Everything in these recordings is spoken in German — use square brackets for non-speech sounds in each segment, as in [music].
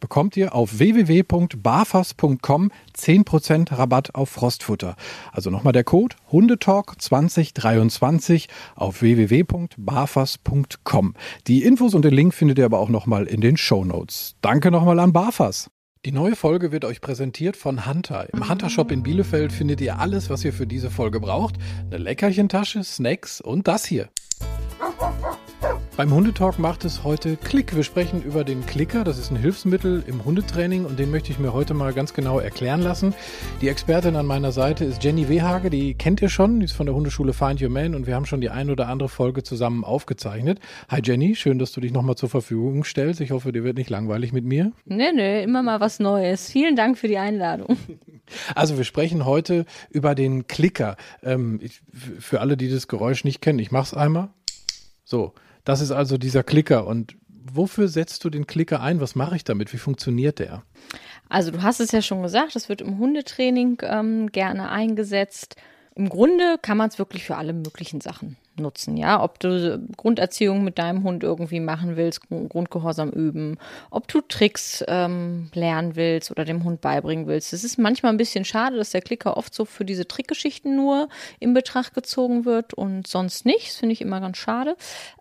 bekommt ihr auf www.barfas.com 10% Rabatt auf Frostfutter. Also nochmal der Code Hundetalk 2023 auf www.barfas.com. Die Infos und den Link findet ihr aber auch nochmal in den Show Notes. Danke nochmal an Barfas. Die neue Folge wird euch präsentiert von Hunter. Im Hunter Shop in Bielefeld findet ihr alles, was ihr für diese Folge braucht. Eine Leckerchentasche, Snacks und das hier. Beim Hundetalk macht es heute Klick. Wir sprechen über den Klicker. Das ist ein Hilfsmittel im Hundetraining und den möchte ich mir heute mal ganz genau erklären lassen. Die Expertin an meiner Seite ist Jenny Wehage. Die kennt ihr schon. Die ist von der Hundeschule Find Your Man und wir haben schon die ein oder andere Folge zusammen aufgezeichnet. Hi Jenny, schön, dass du dich nochmal zur Verfügung stellst. Ich hoffe, dir wird nicht langweilig mit mir. Nee, nee, immer mal was Neues. Vielen Dank für die Einladung. Also wir sprechen heute über den Klicker. Ähm, ich, für alle, die das Geräusch nicht kennen, ich mach's einmal. So. Das ist also dieser Klicker. Und wofür setzt du den Klicker ein? Was mache ich damit? Wie funktioniert der? Also du hast es ja schon gesagt, es wird im Hundetraining ähm, gerne eingesetzt. Im Grunde kann man es wirklich für alle möglichen Sachen nutzen, ja. Ob du Grunderziehung mit deinem Hund irgendwie machen willst, Grundgehorsam üben, ob du Tricks ähm, lernen willst oder dem Hund beibringen willst. Es ist manchmal ein bisschen schade, dass der Klicker oft so für diese Trickgeschichten nur in Betracht gezogen wird und sonst nicht. Das finde ich immer ganz schade.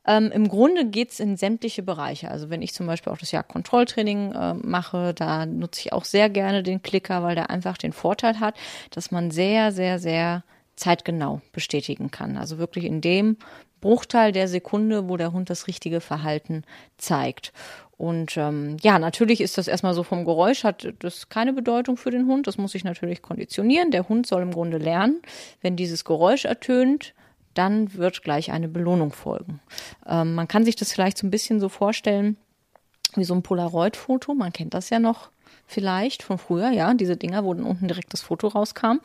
Ähm, Im Grunde geht es in sämtliche Bereiche. Also wenn ich zum Beispiel auch das Jagdkontrolltraining äh, mache, da nutze ich auch sehr gerne den Klicker, weil der einfach den Vorteil hat, dass man sehr, sehr, sehr zeitgenau bestätigen kann. Also wirklich in dem Bruchteil der Sekunde, wo der Hund das richtige Verhalten zeigt. Und ähm, ja, natürlich ist das erstmal so vom Geräusch, hat das keine Bedeutung für den Hund. Das muss ich natürlich konditionieren. Der Hund soll im Grunde lernen, wenn dieses Geräusch ertönt, dann wird gleich eine Belohnung folgen. Ähm, man kann sich das vielleicht so ein bisschen so vorstellen wie so ein Polaroid-Foto. Man kennt das ja noch vielleicht von früher, ja, diese Dinger, wo dann unten direkt das Foto rauskam.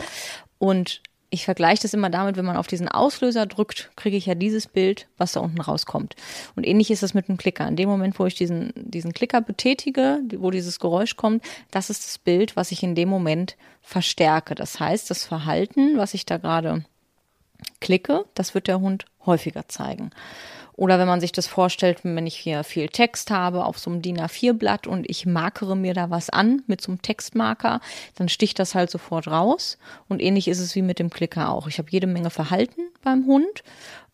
Und ich vergleiche das immer damit, wenn man auf diesen Auslöser drückt, kriege ich ja dieses Bild, was da unten rauskommt. Und ähnlich ist das mit dem Klicker. In dem Moment, wo ich diesen, diesen Klicker betätige, wo dieses Geräusch kommt, das ist das Bild, was ich in dem Moment verstärke. Das heißt, das Verhalten, was ich da gerade klicke, das wird der Hund häufiger zeigen. Oder wenn man sich das vorstellt, wenn ich hier viel Text habe auf so einem DIN A4-Blatt und ich markere mir da was an mit so einem Textmarker, dann sticht das halt sofort raus. Und ähnlich ist es wie mit dem Klicker auch. Ich habe jede Menge Verhalten beim Hund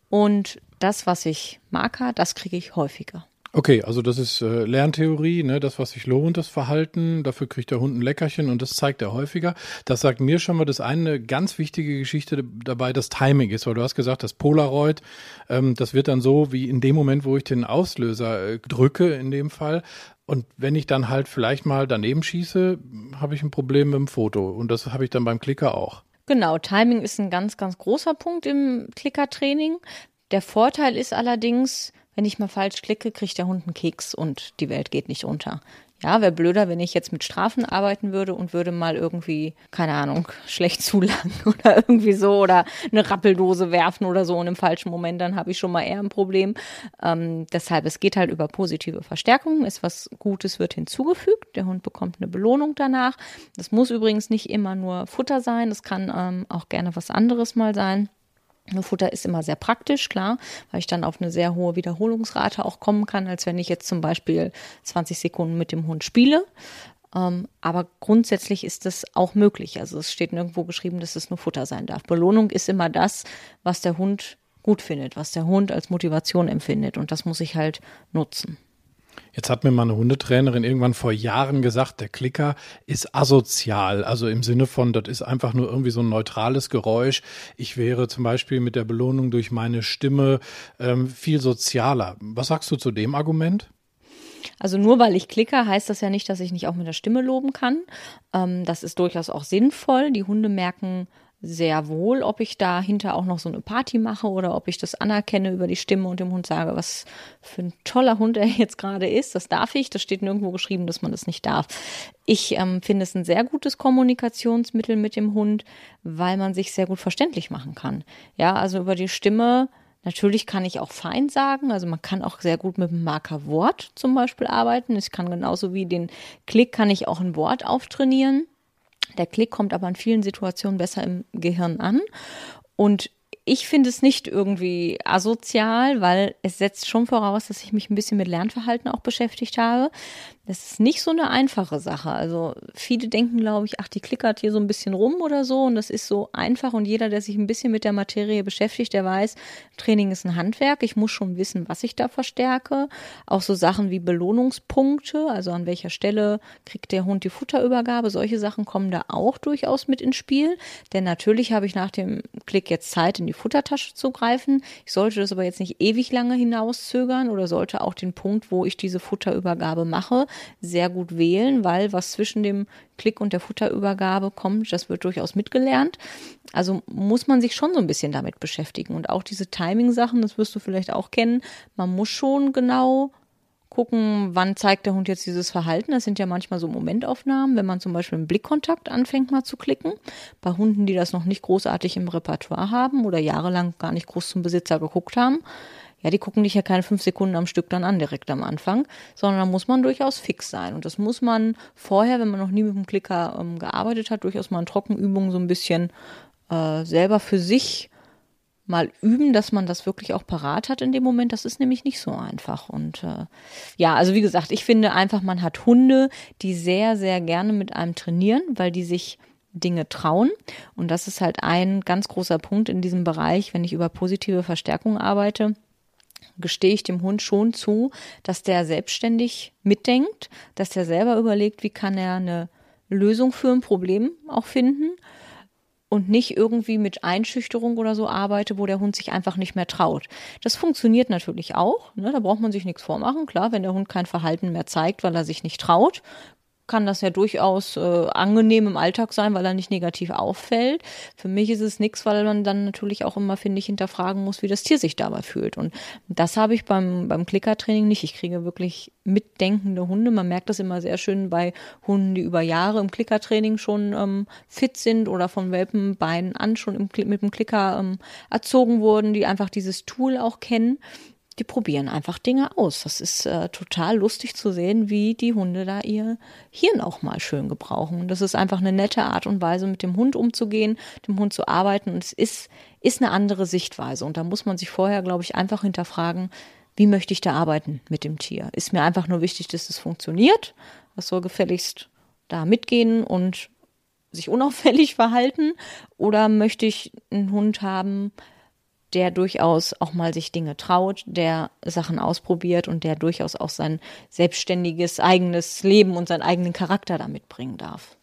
und das, was ich marker, das kriege ich häufiger. Okay, also das ist äh, Lerntheorie, ne? das, was sich lohnt, das Verhalten, dafür kriegt der Hund ein Leckerchen und das zeigt er häufiger. Das sagt mir schon mal, dass eine ganz wichtige Geschichte dabei das Timing ist, weil du hast gesagt, das Polaroid, ähm, das wird dann so wie in dem Moment, wo ich den Auslöser äh, drücke, in dem Fall. Und wenn ich dann halt vielleicht mal daneben schieße, habe ich ein Problem mit dem Foto und das habe ich dann beim Klicker auch. Genau, Timing ist ein ganz, ganz großer Punkt im Klickertraining. Der Vorteil ist allerdings, wenn ich mal falsch klicke, kriegt der Hund einen Keks und die Welt geht nicht unter. Ja, wäre blöder, wenn ich jetzt mit Strafen arbeiten würde und würde mal irgendwie, keine Ahnung, schlecht [laughs] zulangen oder irgendwie so oder eine Rappeldose werfen oder so und im falschen Moment, dann habe ich schon mal eher ein Problem. Ähm, deshalb, es geht halt über positive Verstärkung, ist was Gutes wird hinzugefügt, der Hund bekommt eine Belohnung danach. Das muss übrigens nicht immer nur Futter sein, das kann ähm, auch gerne was anderes mal sein. Futter ist immer sehr praktisch, klar, weil ich dann auf eine sehr hohe Wiederholungsrate auch kommen kann, als wenn ich jetzt zum Beispiel 20 Sekunden mit dem Hund spiele. Ähm, aber grundsätzlich ist das auch möglich. Also es steht nirgendwo geschrieben, dass es nur Futter sein darf. Belohnung ist immer das, was der Hund gut findet, was der Hund als Motivation empfindet. Und das muss ich halt nutzen. Jetzt hat mir meine Hundetrainerin irgendwann vor Jahren gesagt, der Klicker ist asozial. Also im Sinne von, das ist einfach nur irgendwie so ein neutrales Geräusch. Ich wäre zum Beispiel mit der Belohnung durch meine Stimme ähm, viel sozialer. Was sagst du zu dem Argument? Also nur weil ich klicke, heißt das ja nicht, dass ich nicht auch mit der Stimme loben kann. Ähm, das ist durchaus auch sinnvoll. Die Hunde merken sehr wohl, ob ich dahinter auch noch so eine Party mache oder ob ich das anerkenne über die Stimme und dem Hund sage, was für ein toller Hund er [laughs] jetzt gerade ist. Das darf ich. Das steht nirgendwo geschrieben, dass man das nicht darf. Ich ähm, finde es ein sehr gutes Kommunikationsmittel mit dem Hund, weil man sich sehr gut verständlich machen kann. Ja, also über die Stimme Natürlich kann ich auch fein sagen, also man kann auch sehr gut mit dem Markerwort zum Beispiel arbeiten. Ich kann genauso wie den Klick kann ich auch ein Wort auftrainieren. Der Klick kommt aber in vielen Situationen besser im Gehirn an. Und ich finde es nicht irgendwie asozial, weil es setzt schon voraus, dass ich mich ein bisschen mit Lernverhalten auch beschäftigt habe. Das ist nicht so eine einfache Sache. Also viele denken, glaube ich, ach, die klickert hier so ein bisschen rum oder so und das ist so einfach und jeder, der sich ein bisschen mit der Materie beschäftigt, der weiß, Training ist ein Handwerk. Ich muss schon wissen, was ich da verstärke. Auch so Sachen wie Belohnungspunkte, also an welcher Stelle kriegt der Hund die Futterübergabe. Solche Sachen kommen da auch durchaus mit ins Spiel. Denn natürlich habe ich nach dem Klick jetzt Zeit, in die Futtertasche zu greifen. Ich sollte das aber jetzt nicht ewig lange hinauszögern oder sollte auch den Punkt, wo ich diese Futterübergabe mache, sehr gut wählen, weil was zwischen dem Klick und der Futterübergabe kommt, das wird durchaus mitgelernt. Also muss man sich schon so ein bisschen damit beschäftigen. Und auch diese Timing-Sachen, das wirst du vielleicht auch kennen, man muss schon genau gucken, wann zeigt der Hund jetzt dieses Verhalten. Das sind ja manchmal so Momentaufnahmen, wenn man zum Beispiel im Blickkontakt anfängt mal zu klicken. Bei Hunden, die das noch nicht großartig im Repertoire haben oder jahrelang gar nicht groß zum Besitzer geguckt haben, ja, die gucken dich ja keine fünf Sekunden am Stück dann an, direkt am Anfang, sondern da muss man durchaus fix sein. Und das muss man vorher, wenn man noch nie mit dem Klicker ähm, gearbeitet hat, durchaus mal in Trockenübungen so ein bisschen äh, selber für sich mal üben, dass man das wirklich auch parat hat in dem Moment. Das ist nämlich nicht so einfach. Und äh, ja, also wie gesagt, ich finde einfach, man hat Hunde, die sehr, sehr gerne mit einem trainieren, weil die sich Dinge trauen. Und das ist halt ein ganz großer Punkt in diesem Bereich, wenn ich über positive Verstärkung arbeite gestehe ich dem Hund schon zu, dass der selbstständig mitdenkt, dass der selber überlegt, wie kann er eine Lösung für ein Problem auch finden und nicht irgendwie mit Einschüchterung oder so arbeite, wo der Hund sich einfach nicht mehr traut. Das funktioniert natürlich auch. Ne? Da braucht man sich nichts vormachen. Klar, wenn der Hund kein Verhalten mehr zeigt, weil er sich nicht traut, kann das ja durchaus äh, angenehm im Alltag sein, weil er nicht negativ auffällt. Für mich ist es nichts, weil man dann natürlich auch immer, finde ich, hinterfragen muss, wie das Tier sich dabei fühlt. Und das habe ich beim, beim Klickertraining nicht. Ich kriege wirklich mitdenkende Hunde. Man merkt das immer sehr schön bei Hunden, die über Jahre im Klickertraining schon ähm, fit sind oder von Welpenbeinen an schon im, mit dem Klicker ähm, erzogen wurden, die einfach dieses Tool auch kennen die probieren einfach Dinge aus. Das ist äh, total lustig zu sehen, wie die Hunde da ihr Hirn auch mal schön gebrauchen. Und das ist einfach eine nette Art und Weise, mit dem Hund umzugehen, dem Hund zu arbeiten. Und es ist, ist eine andere Sichtweise. Und da muss man sich vorher, glaube ich, einfach hinterfragen, wie möchte ich da arbeiten mit dem Tier? Ist mir einfach nur wichtig, dass es funktioniert? Was soll gefälligst da mitgehen und sich unauffällig [laughs] verhalten? Oder möchte ich einen Hund haben, der durchaus auch mal sich Dinge traut, der Sachen ausprobiert und der durchaus auch sein selbstständiges eigenes Leben und seinen eigenen Charakter damit bringen darf.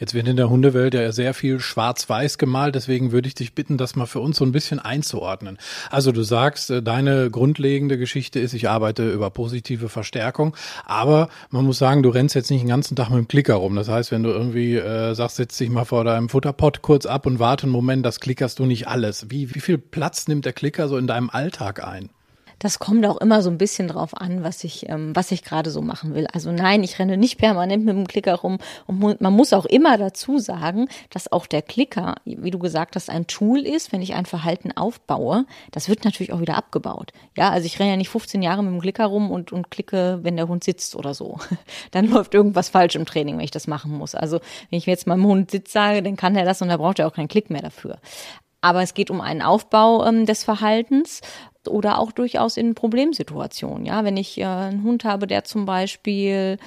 Jetzt wird in der Hundewelt ja sehr viel schwarz-weiß gemalt, deswegen würde ich dich bitten, das mal für uns so ein bisschen einzuordnen. Also du sagst, äh, deine grundlegende Geschichte ist, ich arbeite über positive Verstärkung, aber man muss sagen, du rennst jetzt nicht den ganzen Tag mit dem Klicker rum. Das heißt, wenn du irgendwie äh, sagst, setz dich mal vor deinem Futterpot kurz ab und warte einen Moment, das klickerst du nicht alles. Wie, wie viel Platz nimmt der Klicker so in deinem Alltag ein? Das kommt auch immer so ein bisschen drauf an, was ich, ähm, was ich gerade so machen will. Also nein, ich renne nicht [laughs] permanent mit dem Klicker rum. Und man muss auch immer dazu sagen, dass auch der Klicker, wie du gesagt hast, ein Tool ist, wenn ich ein Verhalten aufbaue. Das wird natürlich auch wieder abgebaut. Ja, also ich renne ja nicht 15 Jahre mit dem Klicker rum und, und klicke, wenn der Hund sitzt oder so. [laughs] Dann läuft irgendwas falsch im Training, wenn ich das machen muss. Also wenn ich jetzt meinem Hund Sitz sage, dann kann er das und da braucht er auch keinen Klick mehr dafür. Aber es geht um einen Aufbau ähm, des Verhaltens oder auch durchaus in Problemsituationen. Ja, wenn ich äh, einen Hund habe, der zum Beispiel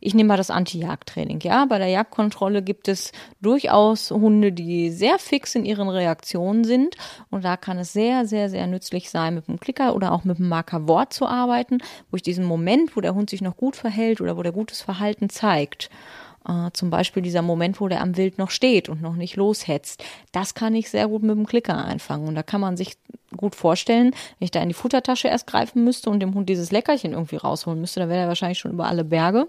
ich nehme mal das Anti-Jagd-Training. Ja, bei der Jagdkontrolle gibt es durchaus Hunde, die sehr fix in ihren Reaktionen sind. Und da kann es sehr, sehr, sehr nützlich sein, mit einem Klicker oder auch mit einem Markerwort zu arbeiten, wo ich diesen Moment, wo der Hund sich noch gut verhält oder wo der gutes Verhalten zeigt, äh, zum Beispiel dieser Moment, wo der am Wild noch steht und noch nicht loshetzt. Das kann ich sehr gut mit dem Klicker einfangen. Und da kann man sich gut vorstellen, wenn ich da in die Futtertasche erst greifen müsste und dem Hund dieses Leckerchen irgendwie rausholen müsste, dann wäre er wahrscheinlich schon über alle Berge.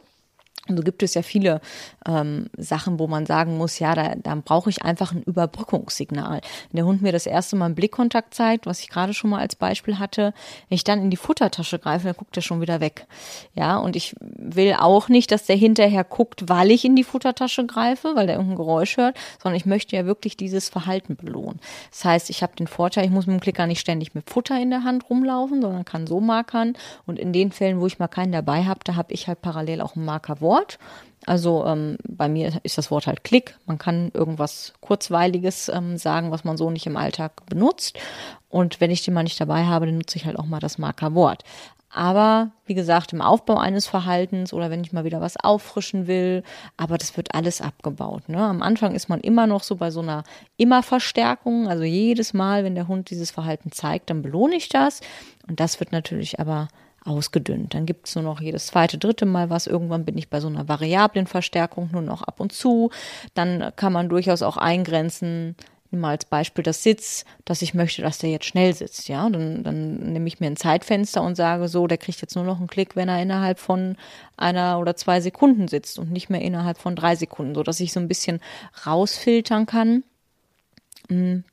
Und so gibt es ja viele ähm, Sachen, wo man sagen muss, ja, da, da brauche ich einfach ein Überbrückungssignal. Wenn der Hund mir das erste Mal einen Blickkontakt zeigt, was ich gerade schon mal als Beispiel hatte, wenn ich dann in die Futtertasche greife, dann guckt er schon wieder weg. Ja, und ich will auch nicht, dass der hinterher guckt, weil ich in die Futtertasche greife, weil der irgendein Geräusch hört, sondern ich möchte ja wirklich dieses Verhalten belohnen. Das heißt, ich habe den Vorteil, ich muss mit dem Klicker nicht ständig mit Futter in der Hand rumlaufen, sondern kann so markern. Und in den Fällen, wo ich mal keinen dabei habe, da habe ich halt parallel auch einen Marker Wort. Also ähm, bei mir ist das Wort halt Klick. Man kann irgendwas Kurzweiliges ähm, sagen, was man so nicht im Alltag benutzt. Und wenn ich den mal nicht dabei habe, dann nutze ich halt auch mal das Markerwort. Aber wie gesagt, im Aufbau eines Verhaltens oder wenn ich mal wieder was auffrischen will, aber das wird alles abgebaut. Ne? Am Anfang ist man immer noch so bei so einer Immerverstärkung. Also jedes Mal, wenn der Hund dieses Verhalten zeigt, dann belohne ich das. Und das wird natürlich aber ausgedünnt. Dann gibt es nur noch jedes zweite, dritte Mal was. Irgendwann bin ich bei so einer variablen Verstärkung nur noch ab und zu. Dann kann man durchaus auch eingrenzen, mal als Beispiel das Sitz, dass ich möchte, dass der jetzt schnell sitzt. Ja, dann, dann nehme ich mir ein Zeitfenster und sage so, der kriegt jetzt nur noch einen Klick, wenn er innerhalb von einer oder zwei Sekunden sitzt und nicht mehr innerhalb von drei Sekunden, so dass ich so ein bisschen rausfiltern kann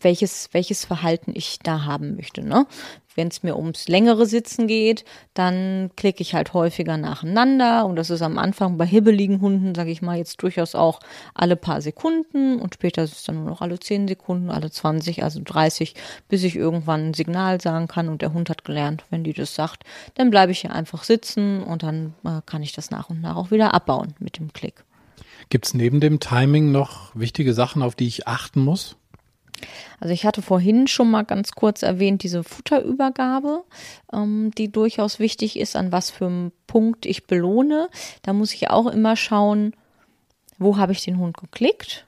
welches, welches Verhalten ich da haben möchte. Ne? Wenn es mir ums längere Sitzen geht, dann klicke ich halt häufiger nacheinander und das ist am Anfang bei hibbeligen Hunden, sage ich mal, jetzt durchaus auch alle paar Sekunden und später ist es dann nur noch alle 10 Sekunden, alle 20, also 30, bis ich irgendwann ein Signal sagen kann und der Hund hat gelernt, wenn die das sagt, dann bleibe ich hier einfach sitzen und dann äh, kann ich das nach und nach auch wieder abbauen mit dem Klick. Gibt es neben dem Timing noch wichtige Sachen, auf die ich achten muss? Also ich hatte vorhin schon mal ganz kurz erwähnt, diese Futterübergabe, ähm, die durchaus wichtig ist, an was für einem Punkt ich belohne. Da muss ich auch immer schauen, wo habe ich den Hund geklickt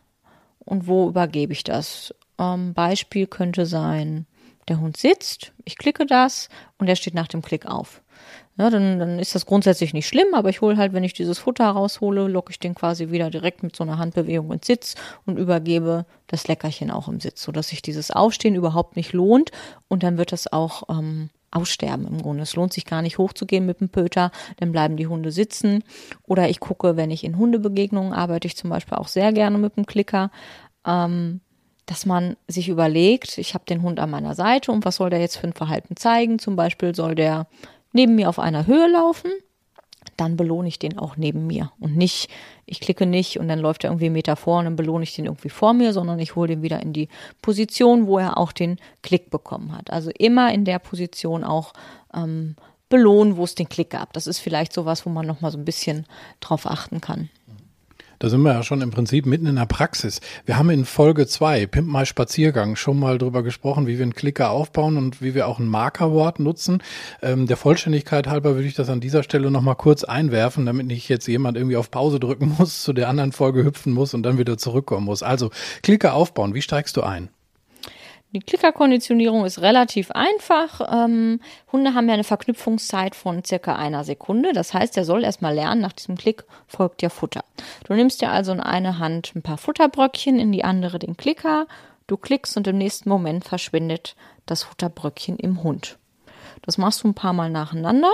und wo übergebe ich das. Ähm, Beispiel könnte sein, der Hund sitzt, ich klicke das und er steht nach dem Klick auf. Ja, dann, dann ist das grundsätzlich nicht schlimm, aber ich hole halt, wenn ich dieses Futter raushole, locke ich den quasi wieder direkt mit so einer Handbewegung ins Sitz und übergebe das Leckerchen auch im Sitz, sodass sich dieses Aufstehen überhaupt nicht lohnt und dann wird das auch ähm, aussterben im Grunde. Es lohnt sich gar nicht hochzugehen mit dem Pöter, dann bleiben die Hunde sitzen. Oder ich gucke, wenn ich in Hundebegegnungen arbeite, ich zum Beispiel auch sehr gerne mit dem Klicker. Ähm, dass man sich überlegt, ich habe den Hund an meiner Seite und was soll der jetzt für ein Verhalten zeigen? Zum Beispiel soll der neben mir auf einer Höhe laufen, dann belohne ich den auch neben mir. Und nicht, ich klicke nicht und dann läuft er irgendwie einen Meter vor und dann belohne ich den irgendwie vor mir, sondern ich hole den wieder in die Position, wo er auch den Klick bekommen hat. Also immer in der Position auch ähm, belohnen, wo es den Klick gab. Das ist vielleicht sowas, wo man nochmal so ein bisschen drauf achten kann. Da sind wir ja schon im Prinzip mitten in der Praxis. Wir haben in Folge zwei Pimp mal Spaziergang, schon mal drüber gesprochen, wie wir einen Klicker aufbauen und wie wir auch ein Markerwort nutzen. Ähm, der Vollständigkeit halber würde ich das an dieser Stelle nochmal kurz einwerfen, damit nicht jetzt jemand irgendwie auf Pause drücken [laughs] muss, zu der anderen Folge hüpfen muss und dann wieder zurückkommen muss. Also Klicker aufbauen, wie steigst du ein? Die Klickerkonditionierung ist relativ einfach. Ähm, Hunde haben ja eine Verknüpfungszeit von circa einer Sekunde. Das heißt, er soll erstmal lernen, nach diesem Klick folgt dir Futter. Du nimmst dir also in eine Hand ein paar Futterbröckchen, in die andere den Klicker. Du klickst und im nächsten Moment verschwindet das Futterbröckchen im Hund. Das machst du ein paar Mal nacheinander.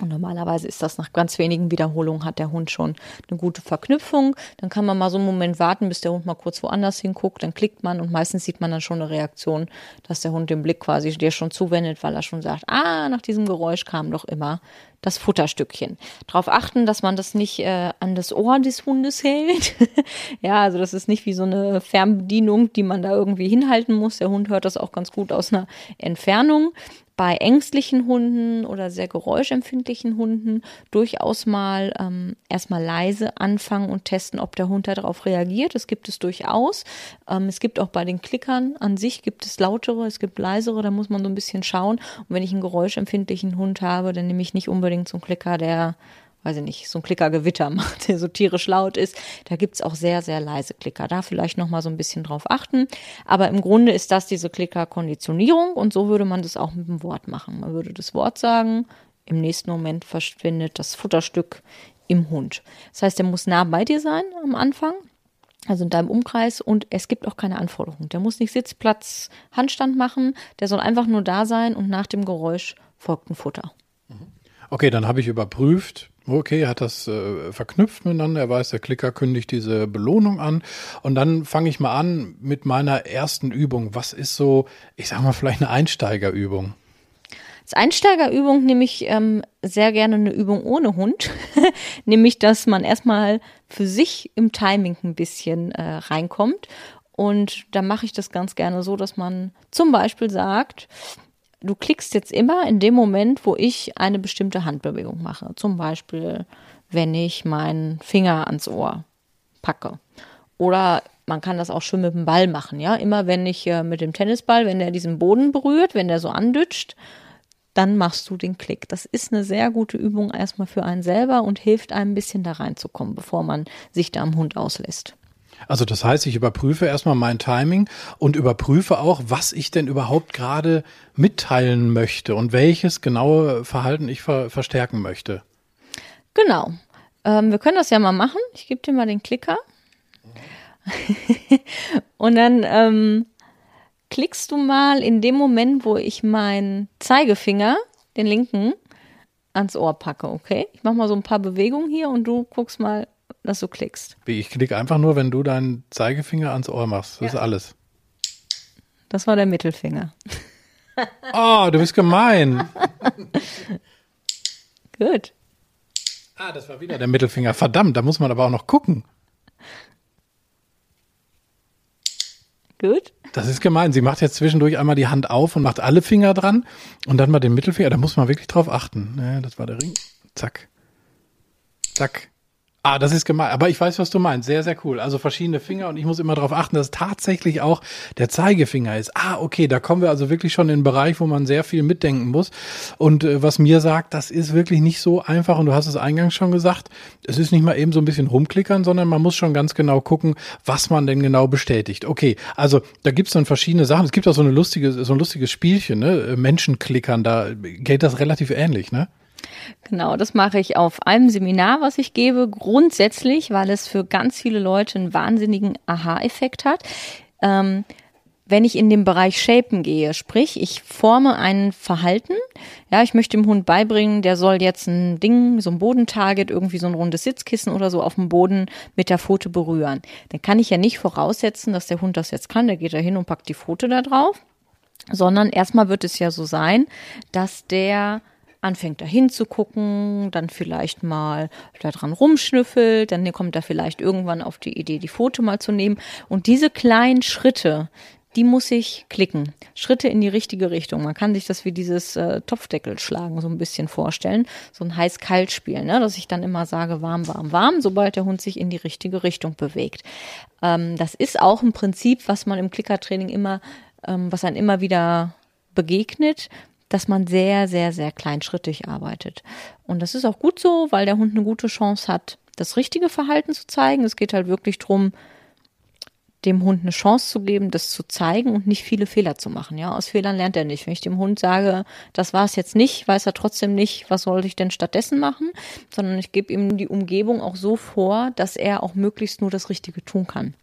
Und normalerweise ist das nach ganz wenigen Wiederholungen hat der Hund schon eine gute Verknüpfung. Dann kann man mal so einen Moment warten, bis der Hund mal kurz woanders hinguckt. Dann klickt man und meistens sieht man dann schon eine Reaktion, dass der Hund den Blick quasi dir schon zuwendet, weil er schon sagt, ah, nach diesem Geräusch kam doch immer das Futterstückchen. Darauf achten, dass man das nicht äh, an das Ohr des Hundes hält. [laughs] ja, also das ist nicht wie so eine Fernbedienung, die man da irgendwie hinhalten muss. Der Hund hört das auch ganz gut aus einer Entfernung. Bei ängstlichen Hunden oder sehr geräuschempfindlichen Hunden durchaus mal ähm, erstmal leise anfangen und testen, ob der Hund darauf reagiert. Das gibt es durchaus. Ähm, es gibt auch bei den Klickern an sich gibt es lautere, es gibt leisere, da muss man so ein bisschen schauen. Und wenn ich einen geräuschempfindlichen Hund habe, dann nehme ich nicht unbedingt so einen Klicker, der weiß ich nicht, so ein Klickergewitter macht, [laughs] der so tierisch laut ist. Da gibt's auch sehr, sehr leise Klicker. Da vielleicht nochmal so ein bisschen drauf achten. Aber im Grunde ist das diese Klicker-Konditionierung und so würde man das auch mit dem Wort machen. Man würde das Wort sagen, im nächsten Moment verschwindet das Futterstück im Hund. Das heißt, der muss nah bei dir sein am Anfang. Also in deinem Umkreis und es gibt auch keine Anforderungen. Der muss nicht Sitzplatz, Handstand machen, der soll einfach nur da sein und nach dem Geräusch folgt ein Futter. Okay, dann habe ich überprüft, okay, hat das äh, verknüpft miteinander, er weiß, der Klicker kündigt diese Belohnung an und dann fange ich mal an mit meiner ersten Übung. Was ist so, ich sag mal vielleicht eine Einsteigerübung? Als Einsteigerübung nehme ich ähm, sehr gerne eine Übung ohne Hund, [laughs] nämlich dass man erstmal für sich im Timing ein bisschen äh, reinkommt und da mache ich das ganz gerne so, dass man zum Beispiel sagt, du klickst jetzt immer in dem Moment, wo ich eine bestimmte Handbewegung mache. Zum Beispiel, wenn ich meinen Finger ans Ohr packe. Oder man kann das auch schön mit dem Ball machen, ja. Immer wenn ich äh, mit dem Tennisball, wenn der diesen Boden berührt, wenn der so andütscht, dann machst du den Klick. Das ist eine sehr gute Übung erstmal für einen selber und hilft einem ein bisschen da reinzukommen, bevor man sich da am Hund auslässt. Also das heißt, ich überprüfe erstmal mein Timing und überprüfe auch, was ich denn überhaupt gerade mitteilen möchte und welches genaue Verhalten ich ver verstärken möchte. Genau. Ähm, wir können das ja mal machen. Ich gebe dir mal den Klicker. [laughs] und dann ähm, klickst du mal in dem Moment, wo ich meinen Zeigefinger, den linken, ans Ohr packe, okay? Ich mache mal so ein paar Bewegungen hier und du guckst mal, dass du klickst. Ich klicke einfach nur, wenn du deinen Zeigefinger ans Ohr machst. Das ja. ist alles. Das war der Mittelfinger. Oh, du bist gemein. [laughs] Gut. Ah, das war wieder der Mittelfinger. Verdammt, da muss man aber auch noch gucken. Gut. Das ist gemein. Sie macht jetzt zwischendurch einmal die Hand auf und macht alle Finger dran und dann mal den Mittelfinger. Da muss man wirklich drauf achten. Ja, das war der Ring. Zack. Zack. Ah, das ist gemein. Aber ich weiß, was du meinst. Sehr, sehr cool. Also verschiedene Finger und ich muss immer darauf achten, dass tatsächlich auch der Zeigefinger ist. Ah, okay, da kommen wir also wirklich schon in den Bereich, wo man sehr viel mitdenken muss. Und äh, was mir sagt, das ist wirklich nicht so einfach. Und du hast es eingangs schon gesagt, es ist nicht mal eben so ein bisschen rumklickern, sondern man muss schon ganz genau gucken, was man denn genau bestätigt. Okay, also da gibt's dann verschiedene Sachen. Es gibt auch so eine lustige, so ein lustiges Spielchen, ne? Menschenklickern, da geht das relativ ähnlich, ne? Genau, das mache ich auf einem Seminar, was ich gebe, grundsätzlich, weil es für ganz viele Leute einen wahnsinnigen Aha-Effekt hat. Ähm, wenn ich in den Bereich Shapen gehe, sprich, ich forme ein Verhalten, ja, ich möchte dem Hund beibringen, der soll jetzt ein Ding, so ein Bodentarget, irgendwie so ein rundes Sitzkissen oder so auf dem Boden mit der Pfote berühren. Dann kann ich ja nicht voraussetzen, dass der Hund das jetzt kann, der geht da hin und packt die Pfote da drauf, sondern erstmal wird es ja so sein, dass der anfängt da hinzugucken, dann vielleicht mal da dran rumschnüffelt, dann kommt er vielleicht irgendwann auf die Idee, die Foto mal zu nehmen. Und diese kleinen Schritte, die muss ich klicken. Schritte in die richtige Richtung. Man kann sich das wie dieses äh, Topfdeckel schlagen so ein bisschen vorstellen. So ein heiß-kalt-Spiel, ne? dass ich dann immer sage, warm, warm, warm, sobald der Hund sich in die richtige Richtung bewegt. Ähm, das ist auch ein Prinzip, was man im Klickertraining immer, ähm, was einem immer wieder begegnet, dass man sehr, sehr, sehr kleinschrittig arbeitet. Und das ist auch gut so, weil der Hund eine gute Chance hat, das richtige Verhalten zu zeigen. Es geht halt wirklich drum, dem Hund eine Chance zu geben, das zu zeigen und nicht viele Fehler zu machen. Ja, aus Fehlern lernt er nicht. Wenn ich dem Hund sage, das war es jetzt nicht, weiß er trotzdem nicht, was soll ich denn stattdessen machen, sondern ich gebe ihm die Umgebung auch so vor, dass er auch möglichst nur das Richtige tun kann.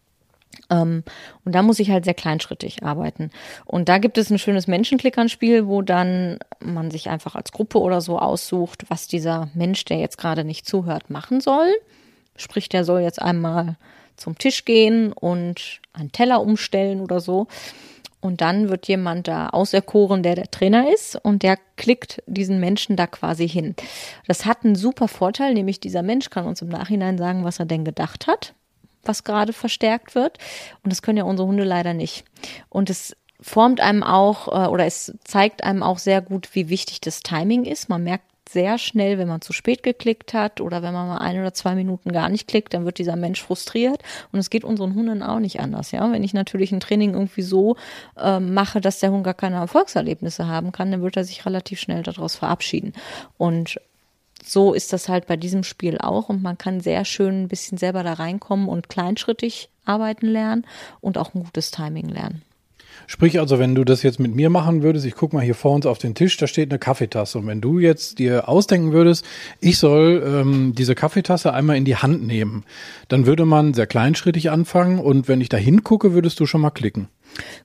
Ähm, und da muss ich halt sehr kleinschrittig arbeiten. Und da gibt es ein schönes Menschenklickern-Spiel, wo dann man sich einfach als Gruppe oder so aussucht, was dieser Mensch, der jetzt gerade nicht zuhört, machen soll. Sprich, der soll jetzt einmal zum Tisch gehen und einen Teller umstellen oder so. Und dann wird jemand da auserkoren, der der Trainer ist und der klickt diesen Menschen da quasi hin. Das hat einen super Vorteil, nämlich dieser Mensch kann uns im Nachhinein sagen, was er denn gedacht hat was gerade verstärkt wird. Und das können ja unsere Hunde leider nicht. Und es formt einem auch äh, oder es zeigt einem auch sehr gut, wie wichtig das Timing ist. Man merkt sehr schnell, wenn man zu spät geklickt hat oder wenn man mal ein oder zwei Minuten gar nicht klickt, dann wird dieser Mensch frustriert. Und es geht unseren Hunden auch nicht anders. Ja, wenn ich natürlich ein Training irgendwie so äh, mache, dass der Hund gar keine Erfolgserlebnisse haben kann, dann wird er sich relativ schnell daraus verabschieden. Und so ist das halt bei diesem Spiel auch und man kann sehr schön ein bisschen selber da reinkommen und kleinschrittig arbeiten lernen und auch ein gutes Timing lernen. Sprich also, wenn du das jetzt mit mir machen würdest, ich guck mal hier vor uns auf den Tisch, da steht eine Kaffeetasse. Und wenn du jetzt dir ausdenken würdest, ich soll ähm, diese Kaffeetasse einmal in die Hand nehmen, dann würde man sehr kleinschrittig anfangen und wenn ich da hingucke, würdest du schon mal klicken.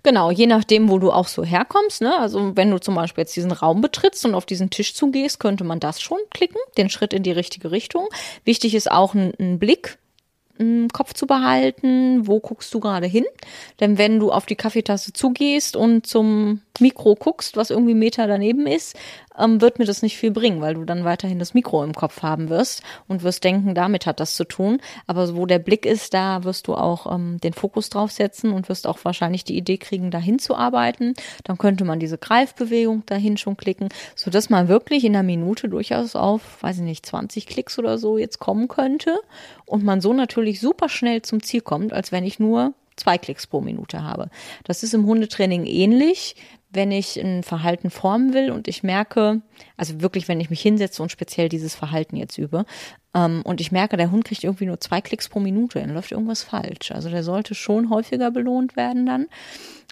Genau, je nachdem, wo du auch so herkommst. Ne? Also wenn du zum Beispiel jetzt diesen Raum betrittst und auf diesen Tisch zugehst, könnte man das schon klicken, den Schritt in die richtige Richtung. Wichtig ist auch ein, ein Blick im Kopf zu behalten, wo guckst du gerade hin. Denn wenn du auf die Kaffeetasse zugehst und zum Mikro guckst, was irgendwie Meter daneben ist, ähm, wird mir das nicht viel bringen, weil du dann weiterhin das Mikro im Kopf haben wirst und wirst denken, damit hat das zu tun. Aber wo der Blick ist, da wirst du auch ähm, den Fokus drauf setzen und wirst auch wahrscheinlich die Idee kriegen, dahin zu arbeiten. Dann könnte man diese Greifbewegung dahin schon klicken, so dass man wirklich in einer Minute durchaus auf, weiß ich nicht, 20 Klicks oder so jetzt kommen könnte und man so natürlich super schnell zum Ziel kommt, als wenn ich nur zwei Klicks pro Minute habe. Das ist im Hundetraining ähnlich wenn ich ein Verhalten formen will und ich merke, also wirklich, wenn ich mich hinsetze und speziell dieses Verhalten jetzt übe, ähm, und ich merke, der Hund kriegt irgendwie nur zwei Klicks pro Minute, dann läuft irgendwas falsch. Also der sollte schon häufiger belohnt werden dann.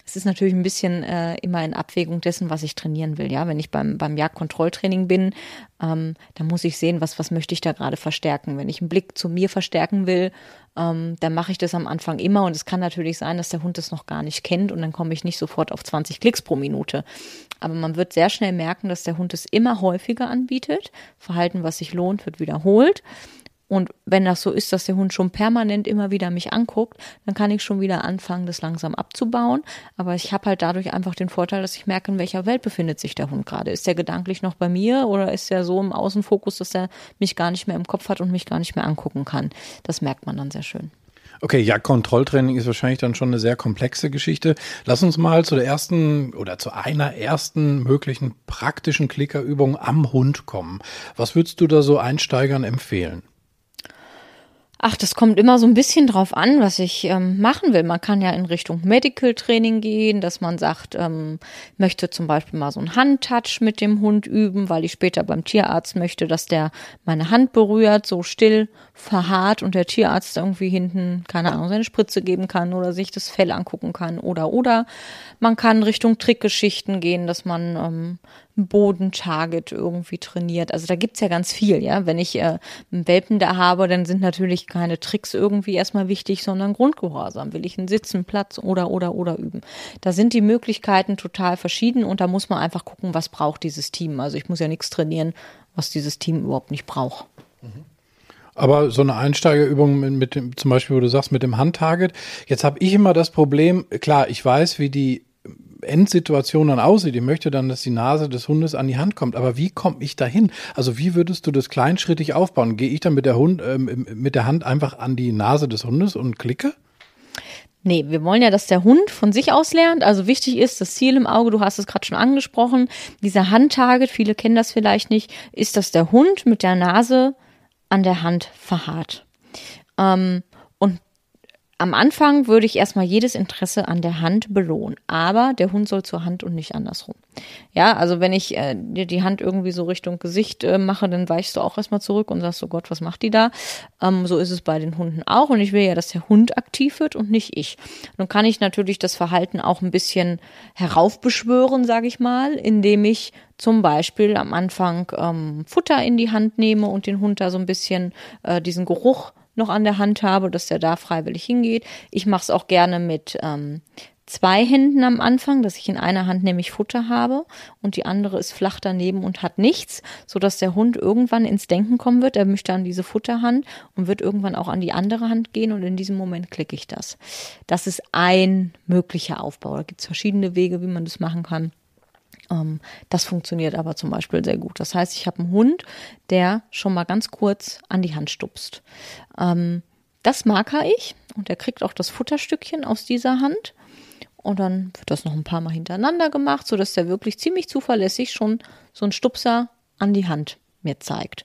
Es ist natürlich ein bisschen äh, immer in Abwägung dessen, was ich trainieren will. Ja, wenn ich beim, beim Jagdkontrolltraining bin, ähm, dann muss ich sehen, was, was möchte ich da gerade verstärken. Wenn ich einen Blick zu mir verstärken will, ähm, dann mache ich das am Anfang immer. Und es kann natürlich sein, dass der Hund das noch gar nicht kennt und dann komme ich nicht sofort auf 20 Klicks pro Minute. Aber man wird sehr schnell merken, dass der Hund es immer häufiger anbietet. Verhalten, was sich lohnt, wird wiederholt. Und wenn das so ist, dass der Hund schon permanent immer wieder mich anguckt, dann kann ich schon wieder anfangen, das langsam abzubauen. Aber ich habe halt dadurch einfach den Vorteil, dass ich merke, in welcher Welt befindet sich der Hund gerade. Ist der gedanklich noch bei mir oder ist er so im Außenfokus, dass er mich gar nicht mehr im Kopf hat und mich gar nicht mehr angucken kann? Das merkt man dann sehr schön. Okay, ja, Kontrolltraining ist wahrscheinlich dann schon eine sehr komplexe Geschichte. Lass uns mal zu der ersten oder zu einer ersten möglichen praktischen Klickerübung am Hund kommen. Was würdest du da so Einsteigern empfehlen? Ach, das kommt immer so ein bisschen drauf an, was ich ähm, machen will. Man kann ja in Richtung Medical Training gehen, dass man sagt, ähm, möchte zum Beispiel mal so einen Handtouch mit dem Hund üben, weil ich später beim Tierarzt möchte, dass der meine Hand berührt, so still verharrt und der Tierarzt irgendwie hinten, keine Ahnung, seine Spritze geben kann oder sich das Fell angucken kann oder oder. Man kann Richtung Trickgeschichten gehen, dass man ähm, Bodentarget irgendwie trainiert. Also da gibt's ja ganz viel, ja. Wenn ich äh, einen Welpen da habe, dann sind natürlich keine Tricks irgendwie erstmal wichtig, sondern Grundgehorsam. Will ich einen Sitzen, Platz oder oder oder üben. Da sind die Möglichkeiten total verschieden und da muss man einfach gucken, was braucht dieses Team. Also ich muss ja nichts trainieren, was dieses Team überhaupt nicht braucht. Aber so eine Einsteigerübung mit, mit dem, zum Beispiel, wo du sagst, mit dem Handtarget. Jetzt habe ich immer das Problem, klar, ich weiß, wie die Endsituation dann aussieht. Ich möchte dann, dass die Nase des Hundes an die Hand kommt. Aber wie komme ich dahin? Also wie würdest du das kleinschrittig aufbauen? Gehe ich dann mit der Hund, äh, mit der Hand einfach an die Nase des Hundes und klicke? Nee, wir wollen ja, dass der Hund von sich aus lernt. Also wichtig ist das Ziel im Auge, du hast es gerade schon angesprochen, dieser Handtarget, viele kennen das vielleicht nicht, ist, dass der Hund mit der Nase an der Hand verharrt. Ähm, und am Anfang würde ich erstmal jedes Interesse an der Hand belohnen, aber der Hund soll zur Hand und nicht andersrum. Ja, also wenn ich äh, dir die Hand irgendwie so Richtung Gesicht äh, mache, dann weichst du auch erstmal zurück und sagst, oh Gott, was macht die da? Ähm, so ist es bei den Hunden auch und ich will ja, dass der Hund aktiv wird und nicht ich. Nun kann ich natürlich das Verhalten auch ein bisschen heraufbeschwören, sage ich mal, indem ich zum Beispiel am Anfang ähm, Futter in die Hand nehme und den Hund da so ein bisschen äh, diesen Geruch noch an der Hand habe, dass der da freiwillig hingeht. Ich mache es auch gerne mit ähm, zwei Händen am Anfang, dass ich in einer Hand nämlich Futter habe und die andere ist flach daneben und hat nichts, so dass der Hund irgendwann ins Denken kommen wird. Er möchte an diese Futterhand und wird irgendwann auch an die andere Hand gehen und in diesem Moment klicke ich das. Das ist ein möglicher Aufbau. Da gibt es verschiedene Wege, wie man das machen kann. Ähm, das funktioniert aber zum Beispiel sehr gut. Das heißt, ich habe einen Hund, der schon mal ganz kurz an die Hand stupst. Ähm, das marker ich und er kriegt auch das Futterstückchen aus dieser Hand. Und dann wird das noch ein paar Mal hintereinander gemacht, sodass der wirklich ziemlich zuverlässig schon so einen Stupser an die Hand mir zeigt.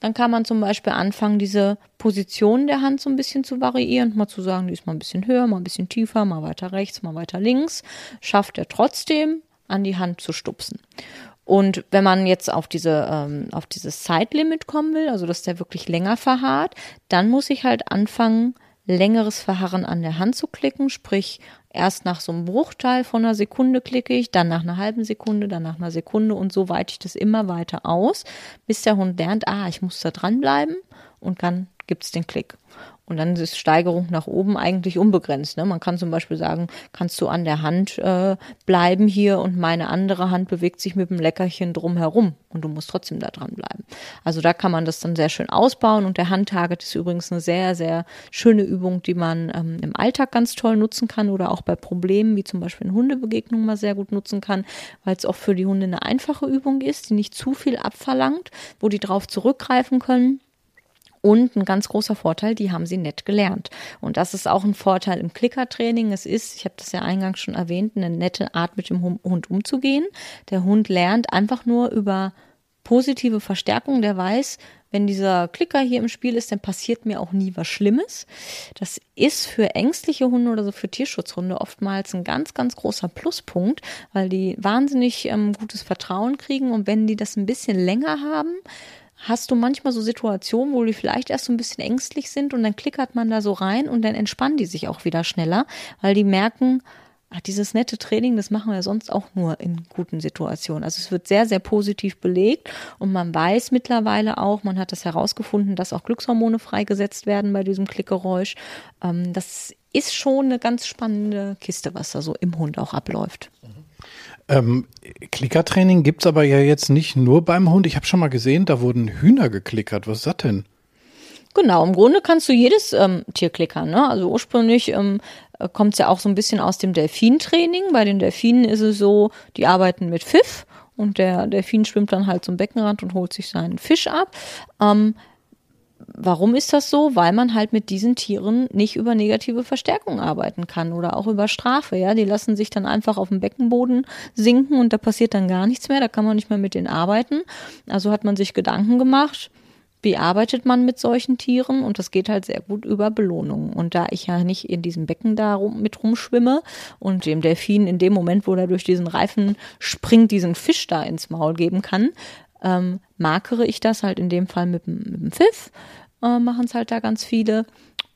Dann kann man zum Beispiel anfangen, diese Position der Hand so ein bisschen zu variieren, mal zu sagen, die ist mal ein bisschen höher, mal ein bisschen tiefer, mal weiter rechts, mal weiter links. Schafft er trotzdem, an die Hand zu stupsen. Und wenn man jetzt auf diese ähm, auf dieses Zeitlimit kommen will, also dass der wirklich länger verharrt, dann muss ich halt anfangen, längeres Verharren an der Hand zu klicken, sprich erst nach so einem Bruchteil von einer Sekunde klicke ich, dann nach einer halben Sekunde, dann nach einer Sekunde und so weite ich das immer weiter aus, bis der Hund lernt, ah, ich muss da dranbleiben und dann gibt's den Klick. Und dann ist Steigerung nach oben eigentlich unbegrenzt. Ne? Man kann zum Beispiel sagen, kannst du an der Hand äh, bleiben hier und meine andere Hand bewegt sich mit dem Leckerchen drum herum und du musst trotzdem da dran bleiben. Also da kann man das dann sehr schön ausbauen und der Handtarget ist übrigens eine sehr, sehr schöne Übung, die man ähm, im Alltag ganz toll nutzen kann oder auch bei Problemen wie zum Beispiel in Hundebegegnungen mal sehr gut nutzen kann, weil es auch für die Hunde eine einfache Übung ist, die nicht zu viel abverlangt, wo die drauf zurückgreifen können und ein ganz großer Vorteil, die haben sie nett gelernt. Und das ist auch ein Vorteil im Klickertraining. Es ist, ich habe das ja eingangs schon erwähnt, eine nette Art, mit dem Hund umzugehen. Der Hund lernt einfach nur über positive Verstärkung. Der weiß, wenn dieser Klicker hier im Spiel ist, dann passiert mir auch nie was Schlimmes. Das ist für ängstliche Hunde oder so für Tierschutzhunde oftmals ein ganz, ganz großer Pluspunkt, weil die wahnsinnig ähm, gutes Vertrauen kriegen und wenn die das ein bisschen länger haben, Hast du manchmal so Situationen, wo die vielleicht erst so ein bisschen ängstlich sind und dann klickert man da so rein und dann entspannen die sich auch wieder schneller, weil die merken, ach, dieses nette Training, das machen wir sonst auch nur in guten Situationen. Also es wird sehr, sehr positiv belegt und man weiß mittlerweile auch, man hat das herausgefunden, dass auch Glückshormone freigesetzt werden bei diesem Klickgeräusch. Ähm, das ist schon eine ganz spannende Kiste, was da so im Hund auch abläuft. Ähm, Klickertraining gibt es aber ja jetzt nicht nur beim Hund. Ich habe schon mal gesehen, da wurden Hühner geklickert. Was ist das denn? Genau, im Grunde kannst du jedes ähm, Tier klickern. Ne? Also ursprünglich ähm, kommt es ja auch so ein bisschen aus dem Delfintraining. Bei den Delfinen ist es so, die arbeiten mit Pfiff und der Delfin schwimmt dann halt zum Beckenrand und holt sich seinen Fisch ab. Ähm, Warum ist das so? Weil man halt mit diesen Tieren nicht über negative Verstärkung arbeiten kann oder auch über Strafe. Ja, die lassen sich dann einfach auf dem Beckenboden sinken und da passiert dann gar nichts mehr. Da kann man nicht mehr mit denen arbeiten. Also hat man sich Gedanken gemacht. Wie arbeitet man mit solchen Tieren? Und das geht halt sehr gut über Belohnungen. Und da ich ja nicht in diesem Becken da rum, mit rumschwimme und dem Delfin in dem Moment, wo er durch diesen Reifen springt, diesen Fisch da ins Maul geben kann, ähm, markere ich das halt in dem Fall mit, mit dem Pfiff, äh, machen es halt da ganz viele.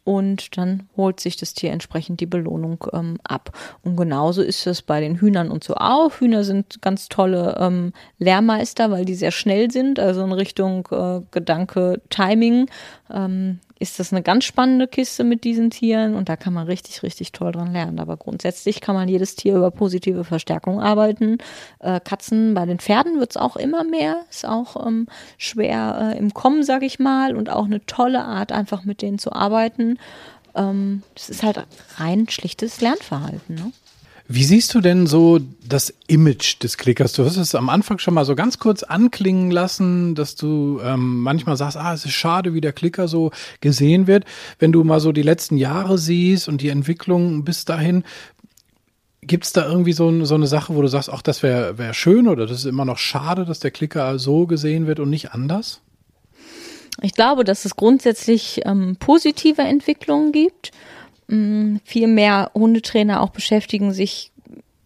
Und dann holt sich das Tier entsprechend die Belohnung ähm, ab. Und genauso ist es bei den Hühnern und so auch. Hühner sind ganz tolle ähm, Lehrmeister, weil die sehr schnell sind, also in Richtung äh, Gedanke, Timing. Ähm, ist das eine ganz spannende Kiste mit diesen Tieren und da kann man richtig, richtig toll dran lernen. Aber grundsätzlich kann man jedes Tier über positive Verstärkung arbeiten. Äh, Katzen bei den Pferden wird es auch immer mehr, ist auch ähm, schwer äh, im Kommen, sag ich mal, und auch eine tolle Art, einfach mit denen zu arbeiten. Ähm, das ist halt rein schlichtes Lernverhalten. Ne? Wie siehst du denn so das Image des Klickers? Du hast es am Anfang schon mal so ganz kurz anklingen lassen, dass du ähm, manchmal sagst, ah, es ist schade, wie der Klicker so gesehen wird. Wenn du mal so die letzten Jahre siehst und die Entwicklung bis dahin, gibt es da irgendwie so, so, eine Sache, wo du sagst, ach, das wäre wär schön oder das ist immer noch schade, dass der Klicker so gesehen wird und nicht anders? Ich glaube, dass es grundsätzlich ähm, positive Entwicklungen gibt Mm, viel mehr Hundetrainer auch beschäftigen sich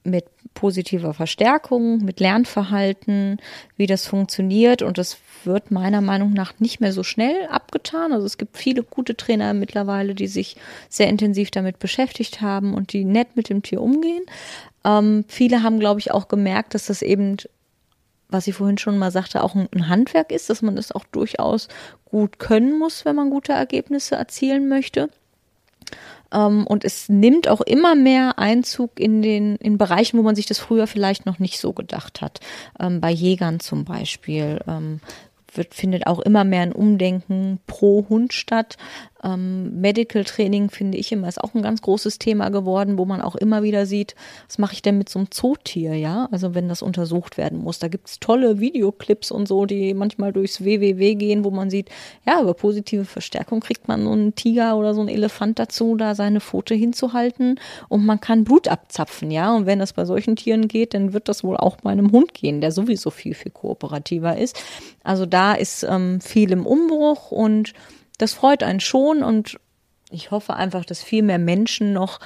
mit positiver Verstärkung, mit Lernverhalten, wie das funktioniert und das wird meiner Meinung nach nicht mehr so schnell abgetan. Also es gibt viele gute Trainer mittlerweile, die sich sehr intensiv damit beschäftigt haben und die nett mit dem Tier umgehen. Ähm, viele haben, glaube ich, auch gemerkt, dass das eben was ich vorhin schon mal sagte, auch ein Handwerk ist, dass man das auch durchaus gut können muss, wenn man gute Ergebnisse erzielen möchte. Ähm, und es nimmt auch immer mehr Einzug in den in Bereichen, wo man sich das früher vielleicht noch nicht so gedacht hat. Ähm, bei Jägern zum Beispiel. Ähm, wird, findet auch immer mehr ein Umdenken pro Hund statt. Ähm, Medical Training finde ich immer ist auch ein ganz großes Thema geworden, wo man auch immer wieder sieht, was mache ich denn mit so einem Zootier, ja? Also wenn das untersucht werden muss. Da gibt es tolle Videoclips und so, die manchmal durchs WWW gehen, wo man sieht, ja, über positive Verstärkung kriegt man so einen Tiger oder so einen Elefant dazu, da seine Pfote hinzuhalten und man kann Blut abzapfen, ja? Und wenn das bei solchen Tieren geht, dann wird das wohl auch bei einem Hund gehen, der sowieso viel, viel kooperativer ist. Also da ist ähm, viel im Umbruch und das freut einen schon und ich hoffe einfach, dass viel mehr Menschen noch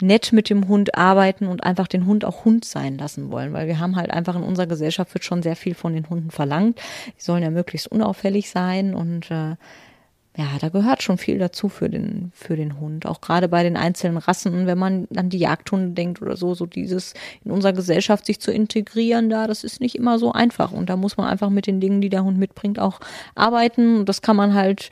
nett mit dem Hund arbeiten und einfach den Hund auch Hund sein lassen wollen, weil wir haben halt einfach in unserer Gesellschaft wird schon sehr viel von den Hunden verlangt. Die sollen ja möglichst unauffällig sein und äh, ja, da gehört schon viel dazu für den, für den Hund. Auch gerade bei den einzelnen Rassen, wenn man an die Jagdhunde denkt oder so, so dieses in unserer Gesellschaft sich zu integrieren da, das ist nicht immer so einfach. Und da muss man einfach mit den Dingen, die der Hund mitbringt, auch arbeiten. Und das kann man halt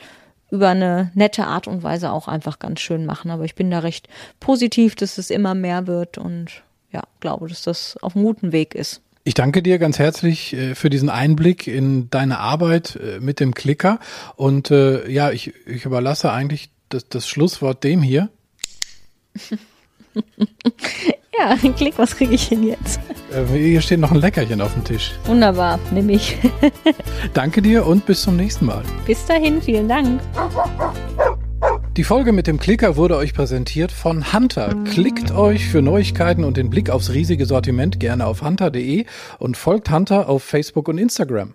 über eine nette Art und Weise auch einfach ganz schön machen. Aber ich bin da recht positiv, dass es immer mehr wird und ja, glaube, dass das auf einem guten Weg ist. Ich danke dir ganz herzlich äh, für diesen Einblick in deine Arbeit äh, mit dem Klicker. Und äh, ja, ich, ich überlasse eigentlich das, das Schlusswort dem hier. [laughs] [laughs] Ja, Klick, was kriege ich denn jetzt? Äh, hier steht noch ein Leckerchen auf dem Tisch. Wunderbar, nehme ich. [laughs] Danke dir und bis zum nächsten Mal. Bis dahin, vielen Dank. Die Folge mit dem Klicker wurde euch präsentiert von Hunter. Klickt euch für Neuigkeiten und den Blick aufs riesige Sortiment gerne auf hunter.de und folgt Hunter auf Facebook und Instagram.